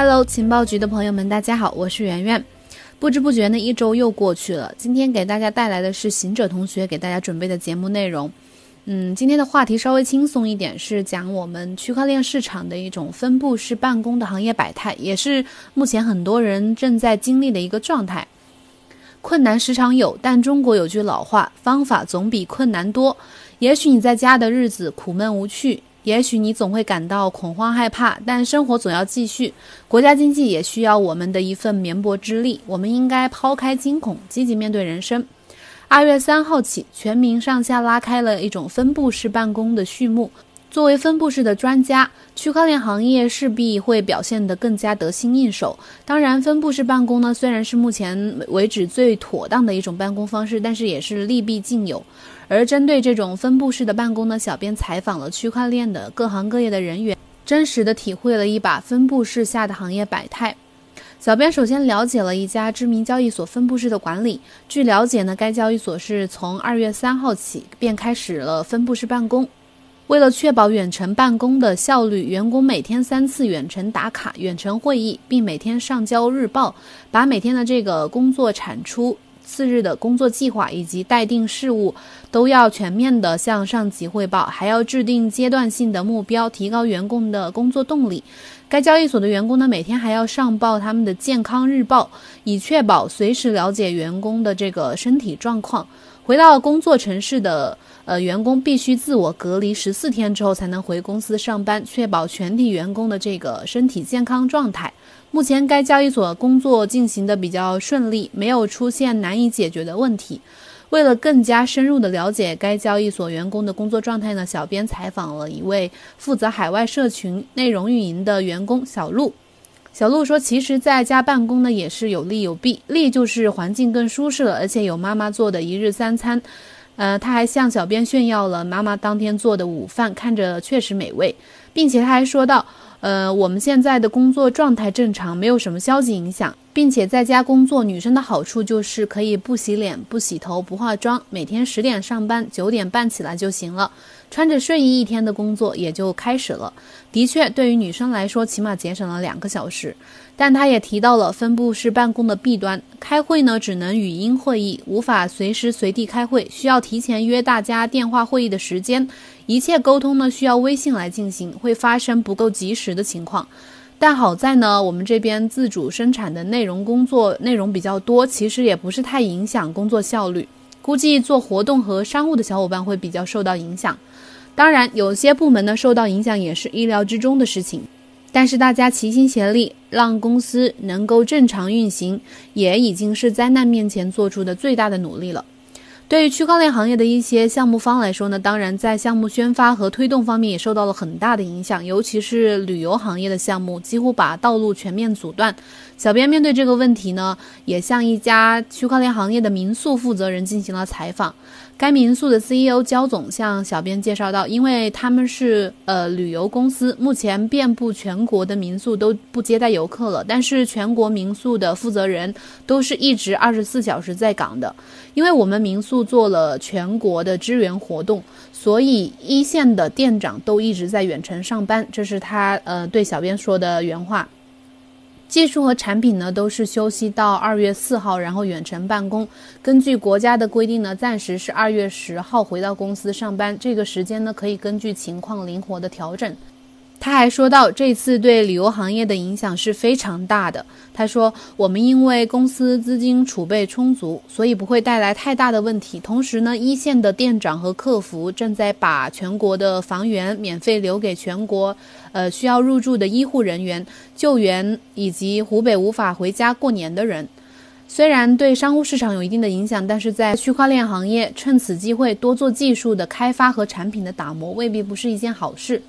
Hello，情报局的朋友们，大家好，我是圆圆。不知不觉呢，一周又过去了。今天给大家带来的是行者同学给大家准备的节目内容。嗯，今天的话题稍微轻松一点，是讲我们区块链市场的一种分布式办公的行业百态，也是目前很多人正在经历的一个状态。困难时常有，但中国有句老话，方法总比困难多。也许你在家的日子苦闷无趣。也许你总会感到恐慌害怕，但生活总要继续，国家经济也需要我们的一份绵薄之力。我们应该抛开惊恐，积极面对人生。二月三号起，全民上下拉开了一种分布式办公的序幕。作为分布式的专家，区块链行业势必会表现得更加得心应手。当然，分布式办公呢，虽然是目前为止最妥当的一种办公方式，但是也是利弊尽有。而针对这种分布式的办公呢，小编采访了区块链的各行各业的人员，真实的体会了一把分布式下的行业百态。小编首先了解了一家知名交易所分布式的管理。据了解呢，该交易所是从二月三号起便开始了分布式办公。为了确保远程办公的效率，员工每天三次远程打卡、远程会议，并每天上交日报，把每天的这个工作产出、次日的工作计划以及待定事务都要全面的向上级汇报，还要制定阶段性的目标，提高员工的工作动力。该交易所的员工呢，每天还要上报他们的健康日报，以确保随时了解员工的这个身体状况。回到工作城市的。呃，员工必须自我隔离十四天之后才能回公司上班，确保全体员工的这个身体健康状态。目前该交易所工作进行的比较顺利，没有出现难以解决的问题。为了更加深入的了解该交易所员工的工作状态呢，小编采访了一位负责海外社群内容运营的员工小陆。小陆说，其实在家办公呢也是有利有弊，利就是环境更舒适了，而且有妈妈做的一日三餐。呃，他还向小编炫耀了妈妈当天做的午饭，看着确实美味，并且他还说到。呃，我们现在的工作状态正常，没有什么消极影响，并且在家工作，女生的好处就是可以不洗脸、不洗头、不化妆，每天十点上班，九点半起来就行了，穿着睡衣一天的工作也就开始了。的确，对于女生来说，起码节省了两个小时。但他也提到了分布式办公的弊端，开会呢只能语音会议，无法随时随地开会，需要提前约大家电话会议的时间。一切沟通呢需要微信来进行，会发生不够及时的情况。但好在呢，我们这边自主生产的内容工作内容比较多，其实也不是太影响工作效率。估计做活动和商务的小伙伴会比较受到影响。当然，有些部门呢受到影响也是意料之中的事情。但是大家齐心协力，让公司能够正常运行，也已经是灾难面前做出的最大的努力了。对于区块链行业的一些项目方来说呢，当然在项目宣发和推动方面也受到了很大的影响，尤其是旅游行业的项目几乎把道路全面阻断。小编面对这个问题呢，也向一家区块链行业的民宿负责人进行了采访。该民宿的 CEO 焦总向小编介绍到，因为他们是呃旅游公司，目前遍布全国的民宿都不接待游客了。但是全国民宿的负责人都是一直二十四小时在岗的，因为我们民宿做了全国的支援活动，所以一线的店长都一直在远程上班。这是他呃对小编说的原话。技术和产品呢都是休息到二月四号，然后远程办公。根据国家的规定呢，暂时是二月十号回到公司上班。这个时间呢可以根据情况灵活的调整。他还说到，这次对旅游行业的影响是非常大的。他说，我们因为公司资金储备充足，所以不会带来太大的问题。同时呢，一线的店长和客服正在把全国的房源免费留给全国，呃，需要入住的医护人员、救援以及湖北无法回家过年的人。虽然对商务市场有一定的影响，但是在区块链行业，趁此机会多做技术的开发和产品的打磨，未必不是一件好事。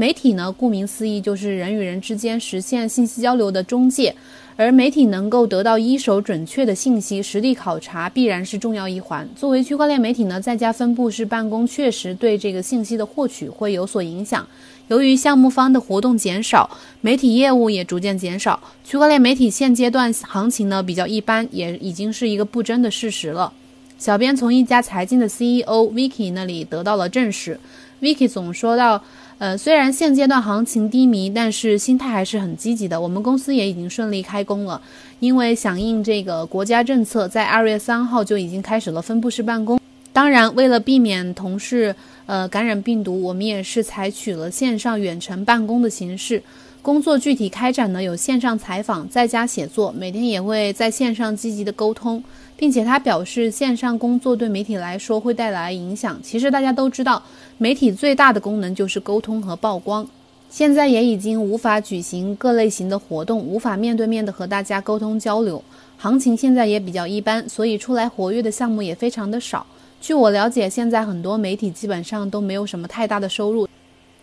媒体呢，顾名思义就是人与人之间实现信息交流的中介，而媒体能够得到一手准确的信息，实地考察必然是重要一环。作为区块链媒体呢，在家分布式办公确实对这个信息的获取会有所影响。由于项目方的活动减少，媒体业务也逐渐减少，区块链媒体现阶段行情呢比较一般，也已经是一个不争的事实了。小编从一家财经的 CEO Vicky 那里得到了证实，Vicky 总说到。呃，虽然现阶段行情低迷，但是心态还是很积极的。我们公司也已经顺利开工了，因为响应这个国家政策，在二月三号就已经开始了分布式办公。当然，为了避免同事呃感染病毒，我们也是采取了线上远程办公的形式。工作具体开展呢，有线上采访，在家写作，每天也会在线上积极的沟通。并且他表示，线上工作对媒体来说会带来影响。其实大家都知道，媒体最大的功能就是沟通和曝光。现在也已经无法举行各类型的活动，无法面对面的和大家沟通交流。行情现在也比较一般，所以出来活跃的项目也非常的少。据我了解，现在很多媒体基本上都没有什么太大的收入，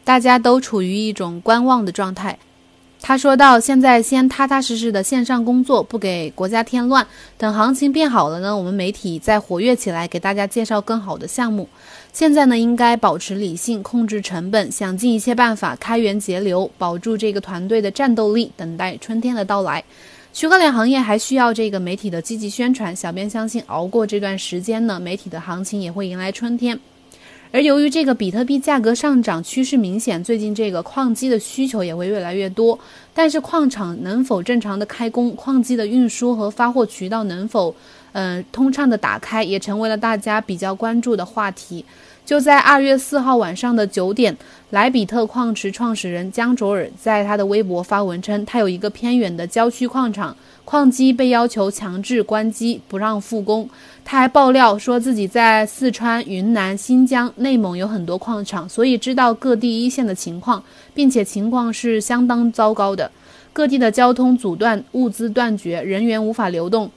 大家都处于一种观望的状态。他说到：“现在先踏踏实实的线上工作，不给国家添乱。等行情变好了呢，我们媒体再活跃起来，给大家介绍更好的项目。现在呢，应该保持理性，控制成本，想尽一切办法开源节流，保住这个团队的战斗力，等待春天的到来。区块链行业还需要这个媒体的积极宣传。小编相信，熬过这段时间呢，媒体的行情也会迎来春天。”而由于这个比特币价格上涨趋势明显，最近这个矿机的需求也会越来越多。但是矿场能否正常的开工，矿机的运输和发货渠道能否，嗯，通畅的打开，也成为了大家比较关注的话题。就在二月四号晚上的九点，莱比特矿池创始人江卓尔在他的微博发文称，他有一个偏远的郊区矿场，矿机被要求强制关机，不让复工。他还爆料说自己在四川、云南、新疆、内蒙有很多矿场，所以知道各地一线的情况，并且情况是相当糟糕的，各地的交通阻断，物资断绝，人员无法流动。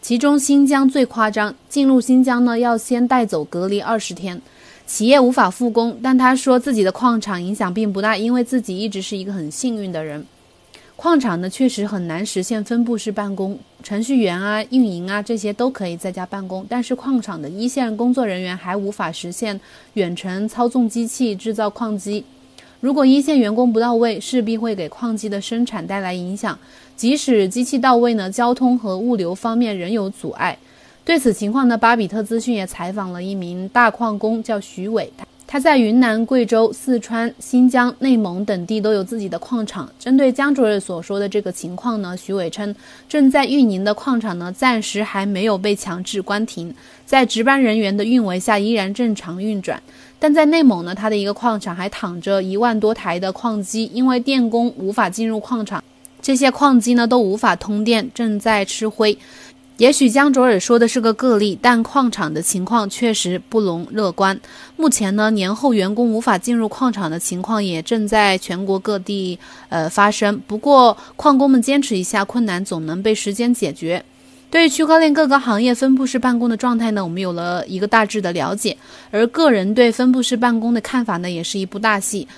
其中新疆最夸张，进入新疆呢要先带走隔离二十天。企业无法复工，但他说自己的矿场影响并不大，因为自己一直是一个很幸运的人。矿场呢确实很难实现分布式办公，程序员啊、运营啊这些都可以在家办公，但是矿场的一线工作人员还无法实现远程操纵机器制造矿机。如果一线员工不到位，势必会给矿机的生产带来影响。即使机器到位呢，交通和物流方面仍有阻碍。对此情况呢，巴比特资讯也采访了一名大矿工，叫徐伟。他在云南、贵州、四川、新疆、内蒙等地都有自己的矿场。针对江主任所说的这个情况呢，徐伟称，正在运营的矿场呢，暂时还没有被强制关停，在值班人员的运维下依然正常运转。但在内蒙呢，他的一个矿场还躺着一万多台的矿机，因为电工无法进入矿场，这些矿机呢都无法通电，正在吃灰。也许江卓尔说的是个个例，但矿场的情况确实不容乐观。目前呢，年后员工无法进入矿场的情况也正在全国各地呃发生。不过，矿工们坚持一下，困难总能被时间解决。对区块链各个行业分布式办公的状态呢，我们有了一个大致的了解。而个人对分布式办公的看法呢，也是一部大戏。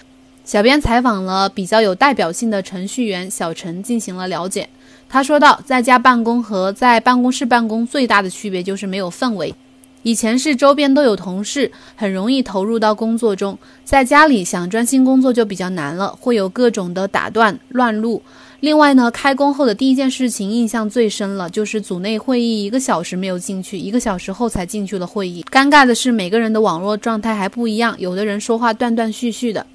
小编采访了比较有代表性的程序员小陈，进行了了解。他说道，在家办公和在办公室办公最大的区别就是没有氛围。以前是周边都有同事，很容易投入到工作中，在家里想专心工作就比较难了，会有各种的打断、乱录。另外呢，开工后的第一件事情印象最深了，就是组内会议一个小时没有进去，一个小时后才进去了会议。尴尬的是，每个人的网络状态还不一样，有的人说话断断续续的。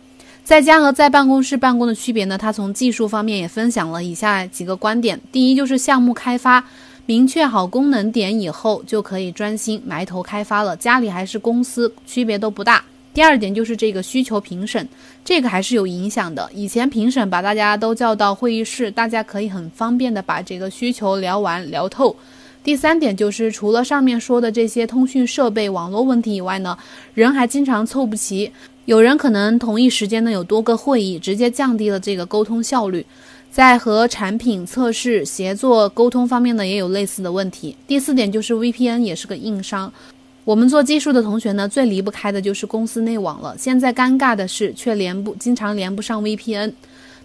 在家和在办公室办公的区别呢？他从技术方面也分享了以下几个观点：第一，就是项目开发明确好功能点以后，就可以专心埋头开发了。家里还是公司，区别都不大。第二点就是这个需求评审，这个还是有影响的。以前评审把大家都叫到会议室，大家可以很方便的把这个需求聊完聊透。第三点就是除了上面说的这些通讯设备、网络问题以外呢，人还经常凑不齐。有人可能同一时间呢有多个会议，直接降低了这个沟通效率。在和产品测试、协作、沟通方面呢，也有类似的问题。第四点就是 VPN 也是个硬伤。我们做技术的同学呢，最离不开的就是公司内网了。现在尴尬的是，却连不经常连不上 VPN。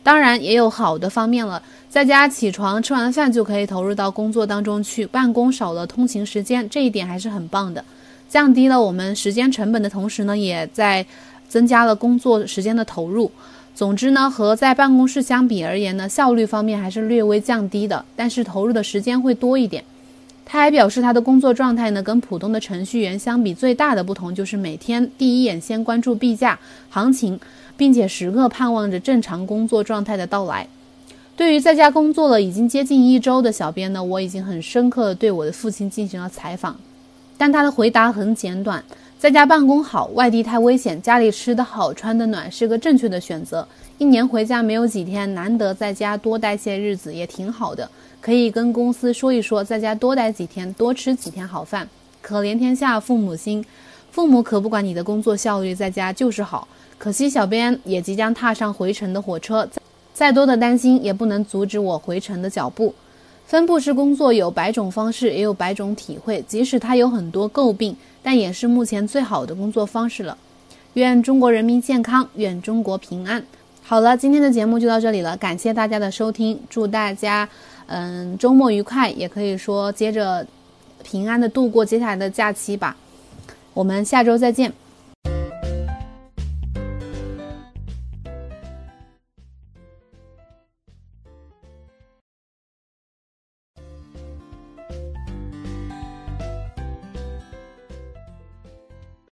当然也有好的方面了，在家起床吃完饭就可以投入到工作当中去，办公少了通勤时间，这一点还是很棒的。降低了我们时间成本的同时呢，也在。增加了工作时间的投入。总之呢，和在办公室相比而言呢，效率方面还是略微降低的，但是投入的时间会多一点。他还表示，他的工作状态呢，跟普通的程序员相比，最大的不同就是每天第一眼先关注币价行情，并且时刻盼望着正常工作状态的到来。对于在家工作了已经接近一周的小编呢，我已经很深刻的对我的父亲进行了采访，但他的回答很简短：在家办公好，外地太危险，家里吃的好，穿的暖是个正确的选择。一年回家没有几天，难得在家多待些日子也挺好的。可以跟公司说一说，在家多待几天，多吃几天好饭。可怜天下父母心，父母可不管你的工作效率，在家就是好。可惜小编也即将踏上回程的火车，再多的担心也不能阻止我回程的脚步。分布式工作有百种方式，也有百种体会，即使它有很多诟病，但也是目前最好的工作方式了。愿中国人民健康，愿中国平安。好了，今天的节目就到这里了，感谢大家的收听，祝大家。嗯，周末愉快，也可以说接着平安的度过接下来的假期吧。我们下周再见。